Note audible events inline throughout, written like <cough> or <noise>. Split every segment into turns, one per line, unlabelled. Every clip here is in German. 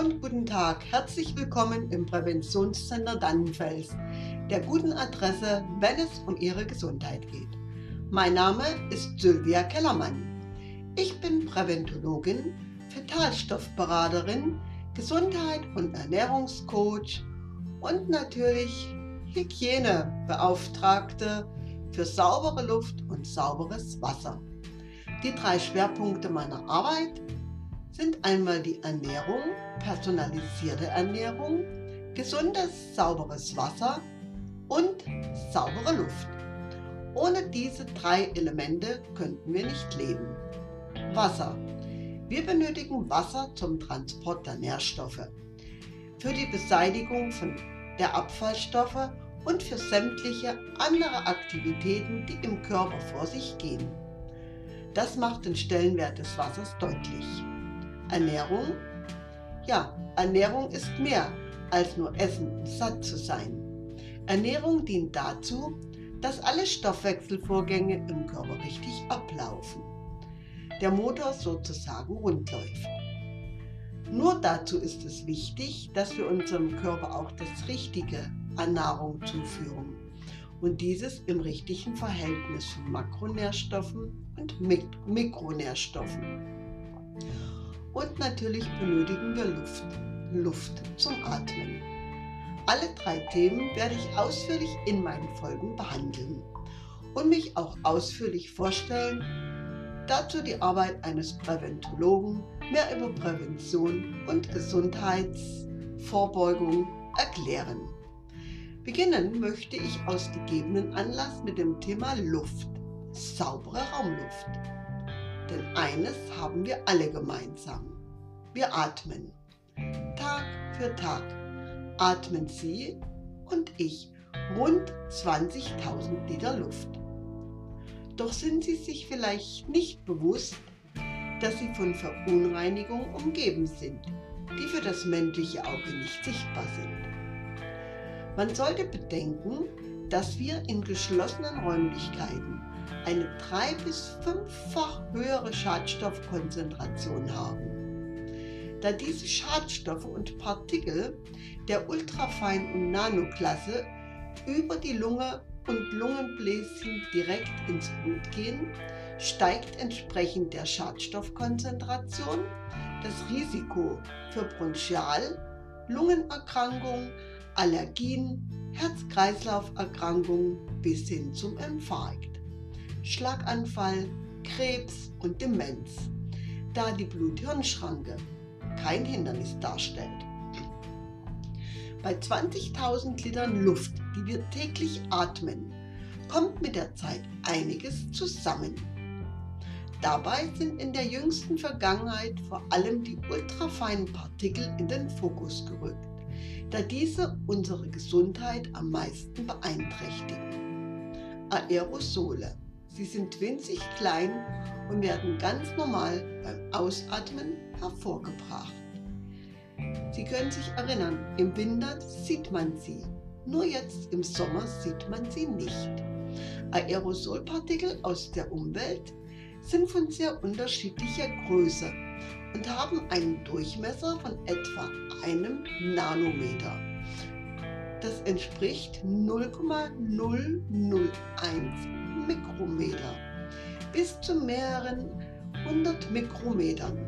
und guten Tag. Herzlich willkommen im Präventionscenter Dannenfels, der guten Adresse, wenn es um Ihre Gesundheit geht. Mein Name ist Sylvia Kellermann. Ich bin Präventologin, Fetalstoffberaterin, Gesundheit- und Ernährungscoach und natürlich Hygienebeauftragte für saubere Luft und sauberes Wasser. Die drei Schwerpunkte meiner Arbeit sind einmal die Ernährung, personalisierte Ernährung, gesundes, sauberes Wasser und saubere Luft. Ohne diese drei Elemente könnten wir nicht leben. Wasser. Wir benötigen Wasser zum Transport der Nährstoffe, für die Beseitigung von der Abfallstoffe und für sämtliche andere Aktivitäten, die im Körper vor sich gehen. Das macht den Stellenwert des Wassers deutlich. Ernährung? Ja, Ernährung ist mehr als nur Essen, um satt zu sein. Ernährung dient dazu, dass alle Stoffwechselvorgänge im Körper richtig ablaufen. Der Motor sozusagen rund. Nur dazu ist es wichtig, dass wir unserem Körper auch das Richtige an Nahrung zuführen und dieses im richtigen Verhältnis von Makronährstoffen und Mik Mikronährstoffen. Und natürlich benötigen wir Luft. Luft zum Atmen. Alle drei Themen werde ich ausführlich in meinen Folgen behandeln und mich auch ausführlich vorstellen. Dazu die Arbeit eines Präventologen, mehr über Prävention und Gesundheitsvorbeugung erklären. Beginnen möchte ich aus gegebenen Anlass mit dem Thema Luft, saubere Raumluft. Denn eines haben wir alle gemeinsam. Wir atmen. Tag für Tag atmen Sie und ich rund 20.000 Liter Luft. Doch sind Sie sich vielleicht nicht bewusst, dass Sie von Verunreinigungen umgeben sind, die für das menschliche Auge nicht sichtbar sind. Man sollte bedenken, dass wir in geschlossenen Räumlichkeiten eine drei- bis fünffach höhere Schadstoffkonzentration haben. Da diese Schadstoffe und Partikel der Ultrafein- und Nanoklasse über die Lunge und Lungenbläschen direkt ins Blut gehen, steigt entsprechend der Schadstoffkonzentration das Risiko für Bronchial, Lungenerkrankungen, Allergien, Herz-Kreislauf-Erkrankungen bis hin zum Infarkt, Schlaganfall, Krebs und Demenz, da die Blut-Hirn-Schranke kein Hindernis darstellt. Bei 20.000 Litern Luft, die wir täglich atmen, kommt mit der Zeit einiges zusammen. Dabei sind in der jüngsten Vergangenheit vor allem die ultrafeinen Partikel in den Fokus gerückt, da diese unsere Gesundheit am meisten beeinträchtigen. Aerosole. Sie sind winzig klein und werden ganz normal beim Ausatmen hervorgebracht. Sie können sich erinnern, im Winter sieht man sie, nur jetzt im Sommer sieht man sie nicht. Aerosolpartikel aus der Umwelt sind von sehr unterschiedlicher Größe und haben einen Durchmesser von etwa einem Nanometer. Das entspricht 0,001 Mikrometer bis zu mehreren hundert Mikrometern.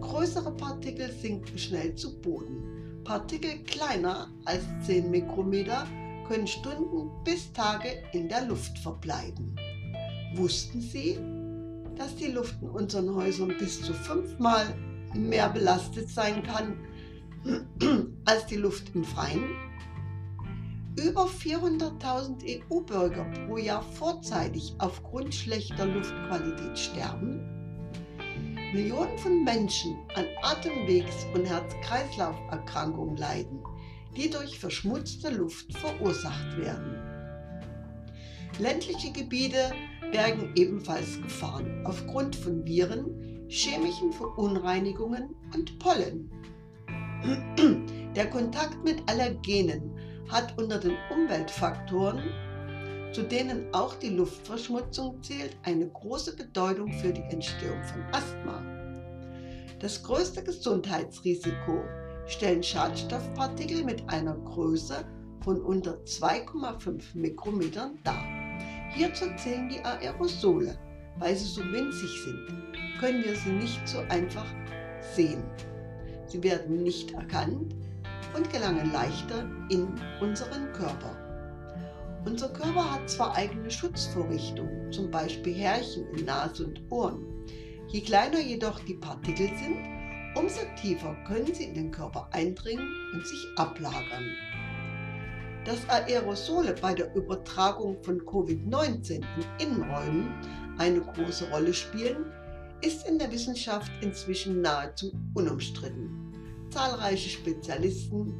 Größere Partikel sinken schnell zu Boden. Partikel kleiner als 10 Mikrometer können Stunden bis Tage in der Luft verbleiben. Wussten Sie, dass die Luft in unseren Häusern bis zu fünfmal mehr belastet sein kann <clears throat> als die Luft im Freien? Über 400.000 EU-Bürger pro Jahr vorzeitig aufgrund schlechter Luftqualität sterben Millionen von Menschen an Atemwegs- und Herz-Kreislauf-Erkrankungen leiden, die durch verschmutzte Luft verursacht werden. Ländliche Gebiete bergen ebenfalls Gefahren aufgrund von Viren, chemischen Verunreinigungen und Pollen. <clears throat> Der Kontakt mit Allergenen hat unter den Umweltfaktoren zu denen auch die Luftverschmutzung zählt, eine große Bedeutung für die Entstehung von Asthma. Das größte Gesundheitsrisiko stellen Schadstoffpartikel mit einer Größe von unter 2,5 Mikrometern dar. Hierzu zählen die Aerosole. Weil sie so winzig sind, können wir sie nicht so einfach sehen. Sie werden nicht erkannt und gelangen leichter in unseren Körper. Unser Körper hat zwar eigene Schutzvorrichtungen, zum Beispiel Härchen in Nase und Ohren. Je kleiner jedoch die Partikel sind, umso tiefer können sie in den Körper eindringen und sich ablagern. Dass Aerosole bei der Übertragung von Covid-19 in Innenräumen eine große Rolle spielen, ist in der Wissenschaft inzwischen nahezu unumstritten. Zahlreiche Spezialisten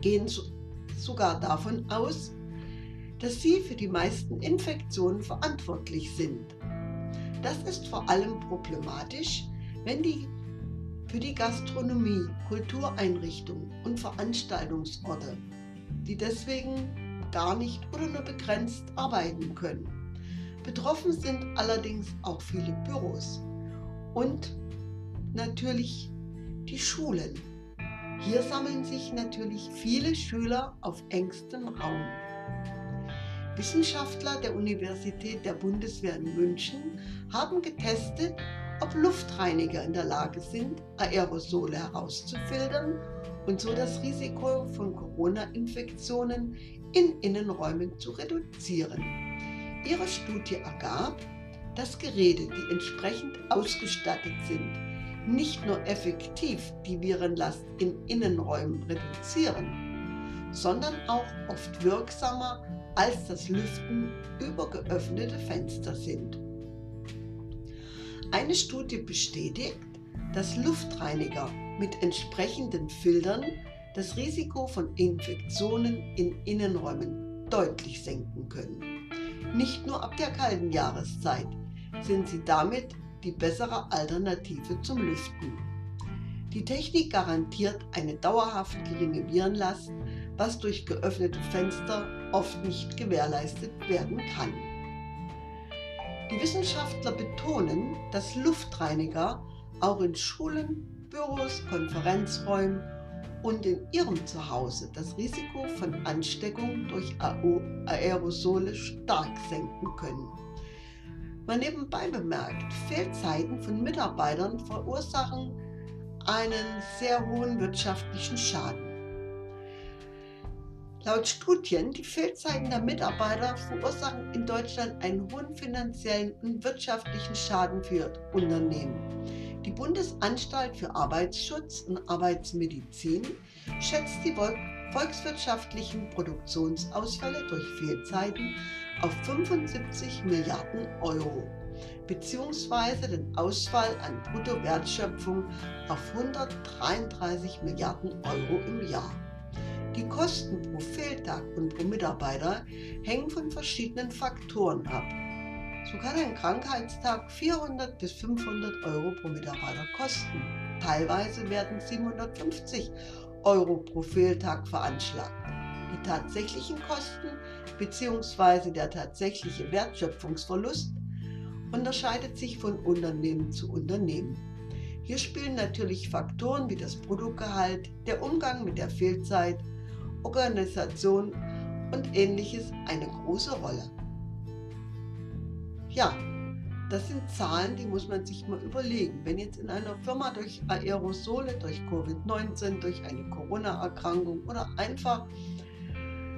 gehen sogar davon aus, dass sie für die meisten Infektionen verantwortlich sind. Das ist vor allem problematisch, wenn die für die Gastronomie, Kultureinrichtungen und Veranstaltungsorte, die deswegen gar nicht oder nur begrenzt arbeiten können. Betroffen sind allerdings auch viele Büros und natürlich die Schulen. Hier sammeln sich natürlich viele Schüler auf engstem Raum. Wissenschaftler der Universität der Bundeswehr in München haben getestet, ob Luftreiniger in der Lage sind, Aerosole herauszufiltern und so das Risiko von Corona-Infektionen in Innenräumen zu reduzieren. Ihre Studie ergab, dass Geräte, die entsprechend ausgestattet sind, nicht nur effektiv die Virenlast in Innenräumen reduzieren, sondern auch oft wirksamer als das Lüften über geöffnete Fenster sind. Eine Studie bestätigt, dass Luftreiniger mit entsprechenden Filtern das Risiko von Infektionen in Innenräumen deutlich senken können. Nicht nur ab der kalten Jahreszeit sind sie damit die bessere Alternative zum Lüften. Die Technik garantiert eine dauerhaft geringe Virenlast, was durch geöffnete Fenster oft nicht gewährleistet werden kann. Die Wissenschaftler betonen, dass Luftreiniger auch in Schulen, Büros, Konferenzräumen und in ihrem Zuhause das Risiko von Ansteckung durch Aerosole stark senken können. Man nebenbei bemerkt, Fehlzeiten von Mitarbeitern verursachen einen sehr hohen wirtschaftlichen Schaden. Laut Studien, die Fehlzeiten der Mitarbeiter verursachen in Deutschland einen hohen finanziellen und wirtschaftlichen Schaden für Unternehmen. Die Bundesanstalt für Arbeitsschutz und Arbeitsmedizin schätzt die volkswirtschaftlichen Produktionsausfälle durch Fehlzeiten auf 75 Milliarden Euro beziehungsweise den Ausfall an Bruttowertschöpfung auf 133 Milliarden Euro im Jahr. Die Kosten pro Fehltag und pro Mitarbeiter hängen von verschiedenen Faktoren ab. So kann ein Krankheitstag 400 bis 500 Euro pro Mitarbeiter kosten. Teilweise werden 750 Euro pro Fehltag veranschlagt. Die tatsächlichen Kosten bzw. der tatsächliche Wertschöpfungsverlust unterscheidet sich von Unternehmen zu Unternehmen. Hier spielen natürlich Faktoren wie das Produktgehalt, der Umgang mit der Fehlzeit Organisation und ähnliches eine große Rolle. Ja, das sind Zahlen, die muss man sich mal überlegen. Wenn jetzt in einer Firma durch Aerosole, durch Covid-19, durch eine Corona-Erkrankung oder einfach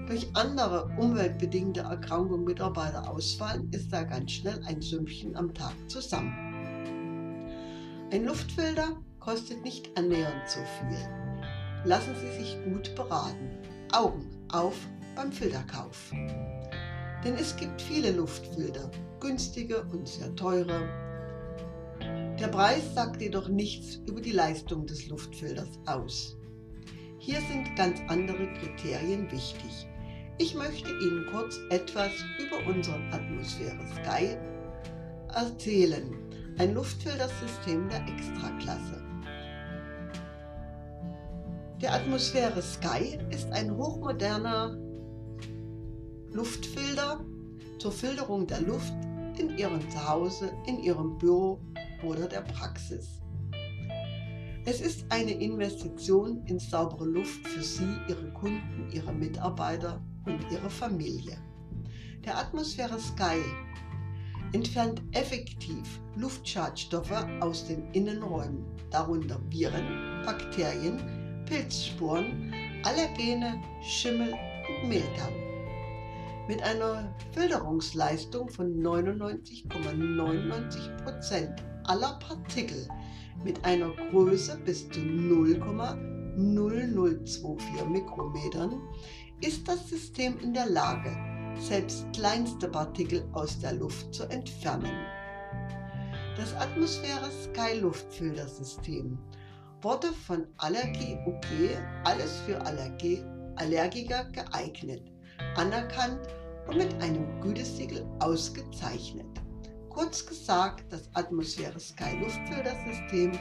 durch andere umweltbedingte Erkrankungen Mitarbeiter ausfallen, ist da ganz schnell ein Sümmchen am Tag zusammen. Ein Luftfilter kostet nicht annähernd so viel. Lassen Sie sich gut beraten. Augen auf beim Filterkauf. Denn es gibt viele Luftfilter, günstige und sehr teure. Der Preis sagt jedoch nichts über die Leistung des Luftfilters aus. Hier sind ganz andere Kriterien wichtig. Ich möchte Ihnen kurz etwas über unseren Atmosphäre Sky erzählen, ein Luftfiltersystem der Extraklasse. Der Atmosphäre Sky ist ein hochmoderner Luftfilter zur Filterung der Luft in Ihrem Zuhause, in Ihrem Büro oder der Praxis. Es ist eine Investition in saubere Luft für Sie, Ihre Kunden, Ihre Mitarbeiter und Ihre Familie. Der Atmosphäre Sky entfernt effektiv Luftschadstoffe aus den Innenräumen, darunter Viren, Bakterien, Pilzsporen, Allergene, Schimmel und Mehltau. Mit einer Filterungsleistung von 99,99% aller Partikel mit einer Größe bis zu 0,0024 Mikrometern ist das System in der Lage, selbst kleinste Partikel aus der Luft zu entfernen. Das Atmosphäre Sky Luftfiltersystem wurde von Allergie UG alles für Allergie, Allergiker geeignet, anerkannt und mit einem Gütesiegel ausgezeichnet. Kurz gesagt, das Atmosphäre Sky Luftfiltersystem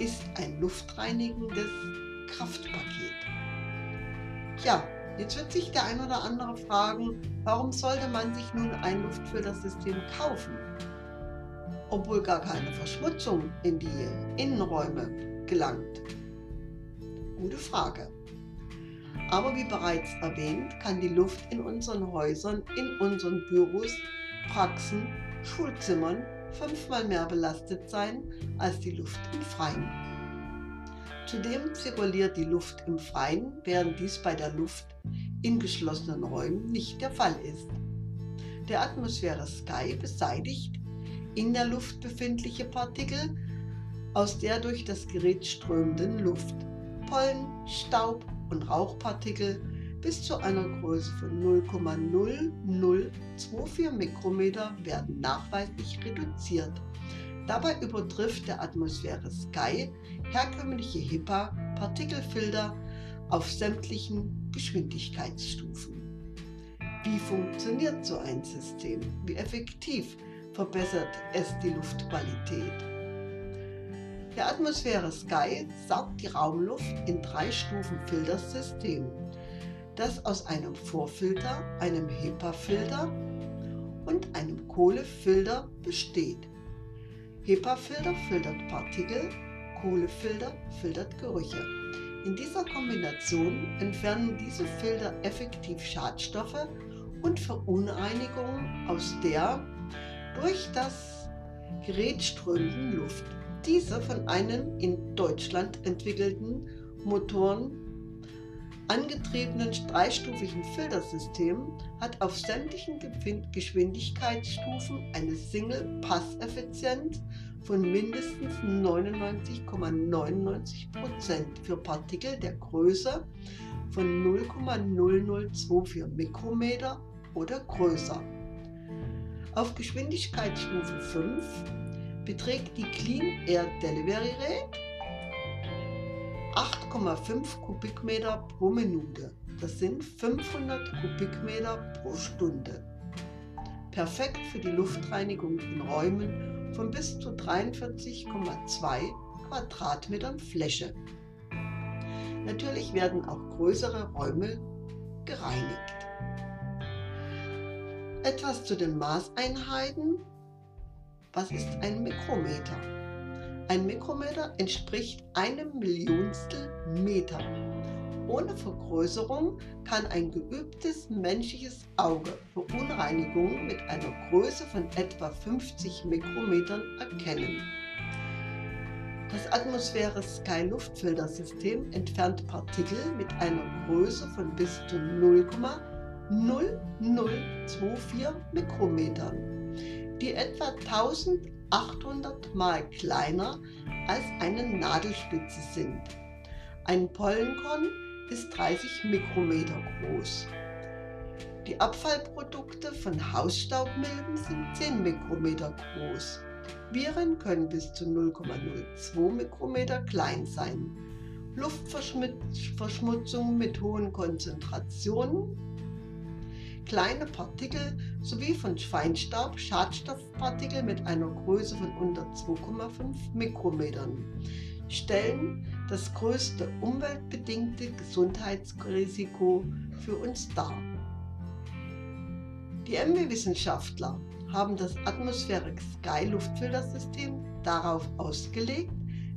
ist ein luftreinigendes Kraftpaket. Ja, jetzt wird sich der ein oder andere fragen, warum sollte man sich nun ein Luftfiltersystem kaufen, obwohl gar keine Verschmutzung in die Innenräume gelangt? Gute Frage. Aber wie bereits erwähnt, kann die Luft in unseren Häusern, in unseren Büros, Praxen Schulzimmern fünfmal mehr belastet sein als die Luft im Freien. Zudem zirkuliert die Luft im Freien, während dies bei der Luft in geschlossenen Räumen nicht der Fall ist. Der Atmosphäre Sky beseitigt in der Luft befindliche Partikel aus der durch das Gerät strömenden Luft. Pollen, Staub und Rauchpartikel bis zu einer Größe von 0,0024 Mikrometer werden nachweislich reduziert. Dabei übertrifft der Atmosphäre Sky herkömmliche HEPA-Partikelfilter auf sämtlichen Geschwindigkeitsstufen. Wie funktioniert so ein System? Wie effektiv verbessert es die Luftqualität? Der Atmosphäre Sky saugt die Raumluft in drei Stufen Filtersystem das aus einem Vorfilter, einem HEPA-Filter und einem Kohlefilter besteht. HEPA-Filter filtert Partikel, Kohlefilter filtert Gerüche. In dieser Kombination entfernen diese Filter effektiv Schadstoffe und Verunreinigungen aus der durch das Gerät strömenden Luft. Diese von einem in Deutschland entwickelten Motoren angetriebenen dreistufigen Filtersystem hat auf sämtlichen Geschwindigkeitsstufen eine Single-Pass-Effizienz von mindestens 99,99% ,99 für Partikel der Größe von 0,0024 Mikrometer oder größer. Auf Geschwindigkeitsstufe 5 beträgt die Clean Air Delivery Rate 8,5 Kubikmeter pro Minute. Das sind 500 Kubikmeter pro Stunde. Perfekt für die Luftreinigung in Räumen von bis zu 43,2 Quadratmetern Fläche. Natürlich werden auch größere Räume gereinigt. Etwas zu den Maßeinheiten. Was ist ein Mikrometer? Ein Mikrometer entspricht einem Millionstel Meter. Ohne Vergrößerung kann ein geübtes menschliches Auge Verunreinigungen mit einer Größe von etwa 50 Mikrometern erkennen. Das Atmosphäre Sky Luftfiltersystem entfernt Partikel mit einer Größe von bis zu 0,0024 Mikrometern, die etwa 1000 800 mal kleiner als eine Nadelspitze sind. Ein Pollenkorn ist 30 Mikrometer groß. Die Abfallprodukte von Hausstaubmilben sind 10 Mikrometer groß. Viren können bis zu 0,02 Mikrometer klein sein. Luftverschmutzung mit hohen Konzentrationen kleine Partikel sowie von Feinstaub Schadstoffpartikel mit einer Größe von unter 2,5 Mikrometern stellen das größte umweltbedingte Gesundheitsrisiko für uns dar. Die MW-Wissenschaftler haben das Atmospheric Sky Luftfiltersystem darauf ausgelegt,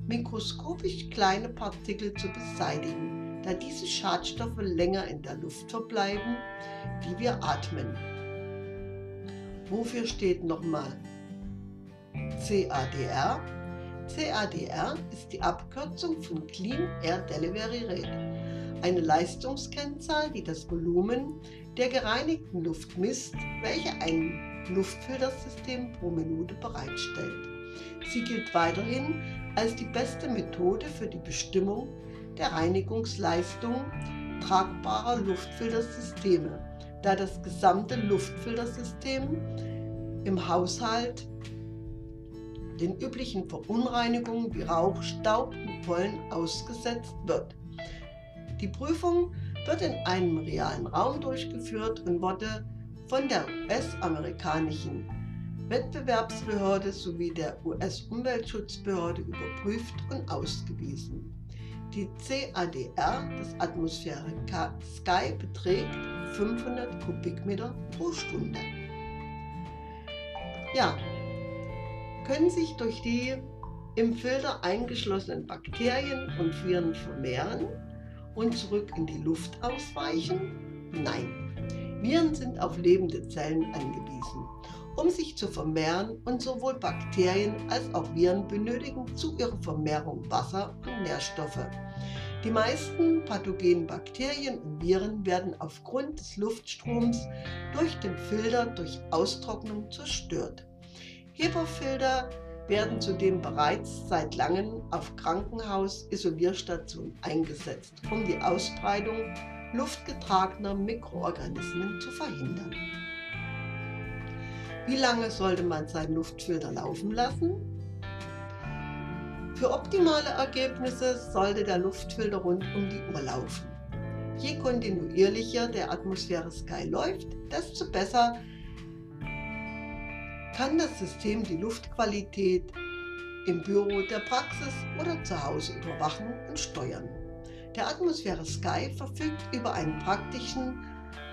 mikroskopisch kleine Partikel zu beseitigen, da diese Schadstoffe länger in der Luft verbleiben, die wir atmen. Wofür steht nochmal CADR? CADR ist die Abkürzung von Clean Air Delivery Rate, eine Leistungskennzahl, die das Volumen der gereinigten Luft misst, welche ein Luftfiltersystem pro Minute bereitstellt. Sie gilt weiterhin als die beste Methode für die Bestimmung der Reinigungsleistung tragbarer Luftfiltersysteme, da das gesamte Luftfiltersystem im Haushalt den üblichen Verunreinigungen wie Rauch, Staub und Pollen ausgesetzt wird. Die Prüfung wird in einem realen Raum durchgeführt und wurde von der US-amerikanischen Wettbewerbsbehörde sowie der US-Umweltschutzbehörde überprüft und ausgewiesen. Die CADR, das Atmosphäre Sky, beträgt 500 Kubikmeter pro Stunde. Ja, können sich durch die im Filter eingeschlossenen Bakterien und Viren vermehren und zurück in die Luft ausweichen? Nein, Viren sind auf lebende Zellen angewiesen, um sich zu vermehren und sowohl Bakterien als auch Viren benötigen zu ihrer Vermehrung Wasser und Nährstoffe. Die meisten pathogenen Bakterien und Viren werden aufgrund des Luftstroms durch den Filter durch Austrocknung zerstört. HEPA-Filter werden zudem bereits seit langem auf Krankenhaus-Isolierstationen eingesetzt, um die Ausbreitung luftgetragener Mikroorganismen zu verhindern. Wie lange sollte man seinen Luftfilter laufen lassen? Für optimale Ergebnisse sollte der Luftfilter rund um die Uhr laufen. Je kontinuierlicher der Atmosphäre Sky läuft, desto besser kann das System die Luftqualität im Büro, der Praxis oder zu Hause überwachen und steuern. Der Atmosphäre Sky verfügt über einen praktischen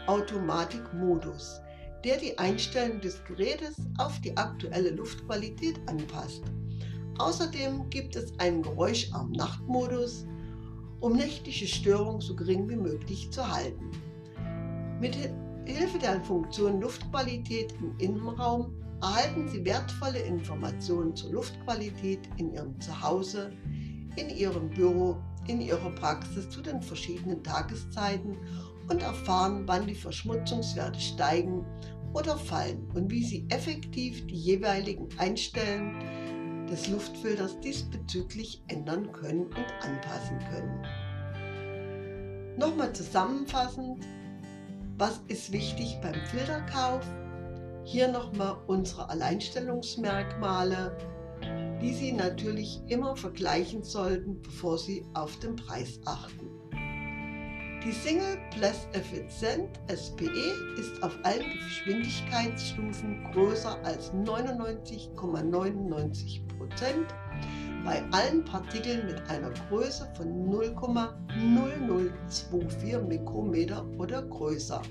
Automatikmodus, der die Einstellung des Gerätes auf die aktuelle Luftqualität anpasst. Außerdem gibt es einen geräuscharmen Nachtmodus, um nächtliche Störungen so gering wie möglich zu halten. Mit Hilfe der Funktion Luftqualität im Innenraum erhalten Sie wertvolle Informationen zur Luftqualität in Ihrem Zuhause, in Ihrem Büro, in Ihrer Praxis zu den verschiedenen Tageszeiten und erfahren, wann die Verschmutzungswerte steigen oder fallen und wie Sie effektiv die jeweiligen Einstellungen des Luftfilters diesbezüglich ändern können und anpassen können. Nochmal zusammenfassend, was ist wichtig beim Filterkauf? Hier nochmal unsere Alleinstellungsmerkmale, die Sie natürlich immer vergleichen sollten, bevor Sie auf den Preis achten. Die Single Plus Effizient SPE ist auf allen Geschwindigkeitsstufen größer als 99,99% bei allen Partikeln mit einer Größe von 0,0024 Mikrometer oder größer.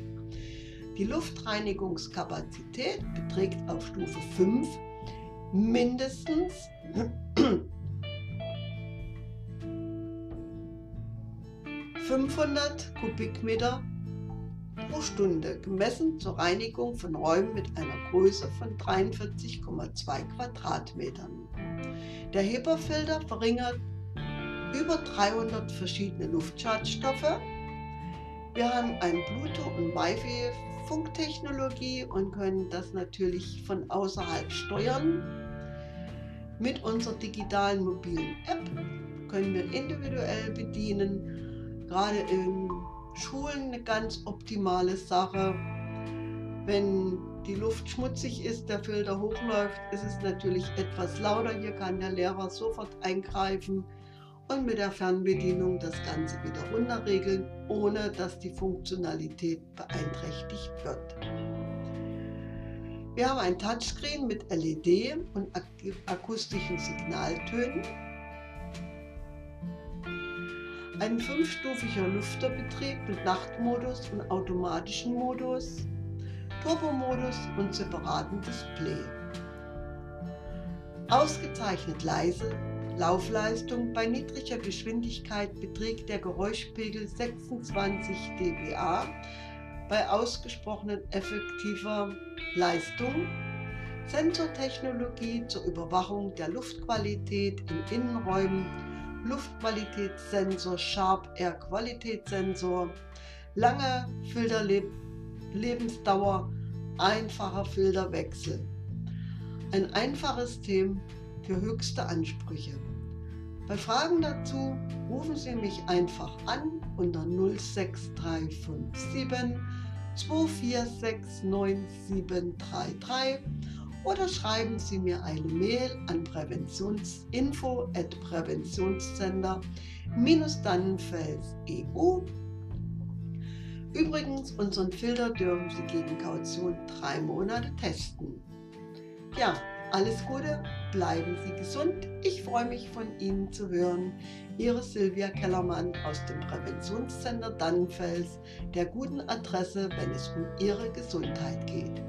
Die Luftreinigungskapazität beträgt auf Stufe 5 mindestens ...500 Kubikmeter pro Stunde, gemessen zur Reinigung von Räumen mit einer Größe von 43,2 Quadratmetern. Der HEPA-Filter verringert über 300 verschiedene Luftschadstoffe. Wir haben ein Bluetooth- und Wi-Fi Funktechnologie und können das natürlich von außerhalb steuern. Mit unserer digitalen mobilen App können wir individuell bedienen. Gerade in Schulen eine ganz optimale Sache. Wenn die Luft schmutzig ist, der Filter hochläuft, ist es natürlich etwas lauter. Hier kann der Lehrer sofort eingreifen und mit der Fernbedienung das Ganze wieder runterregeln, ohne dass die Funktionalität beeinträchtigt wird. Wir haben ein Touchscreen mit LED und akustischen Signaltönen, ein fünfstufiger Lüfterbetrieb mit Nachtmodus und automatischen Modus, Turbomodus und separaten Display. Ausgezeichnet leise Laufleistung bei niedriger Geschwindigkeit beträgt der Geräuschpegel 26 dBA, bei ausgesprochen effektiver Leistung. Sensortechnologie zur Überwachung der Luftqualität in Innenräumen, Luftqualitätssensor, Sharp Air Qualitätssensor, lange Filterlebensdauer, einfacher Filterwechsel. Ein einfaches System für höchste Ansprüche. Bei Fragen dazu rufen Sie mich einfach an unter 06357 2469733 oder schreiben Sie mir eine Mail an präventionsinfo at präventionscenter-dannenfels.eu. Übrigens, unseren Filter dürfen Sie gegen Kaution drei Monate testen. Ja, alles Gute, bleiben Sie gesund. Ich freue mich von Ihnen zu hören. Ihre Silvia Kellermann aus dem Präventionscenter Dannenfels, der guten Adresse, wenn es um Ihre Gesundheit geht.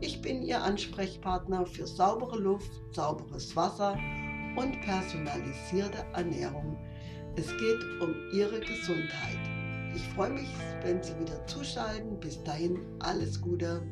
Ich bin Ihr Ansprechpartner für saubere Luft, sauberes Wasser und personalisierte Ernährung. Es geht um Ihre Gesundheit. Ich freue mich, wenn Sie wieder zuschalten. Bis dahin alles Gute.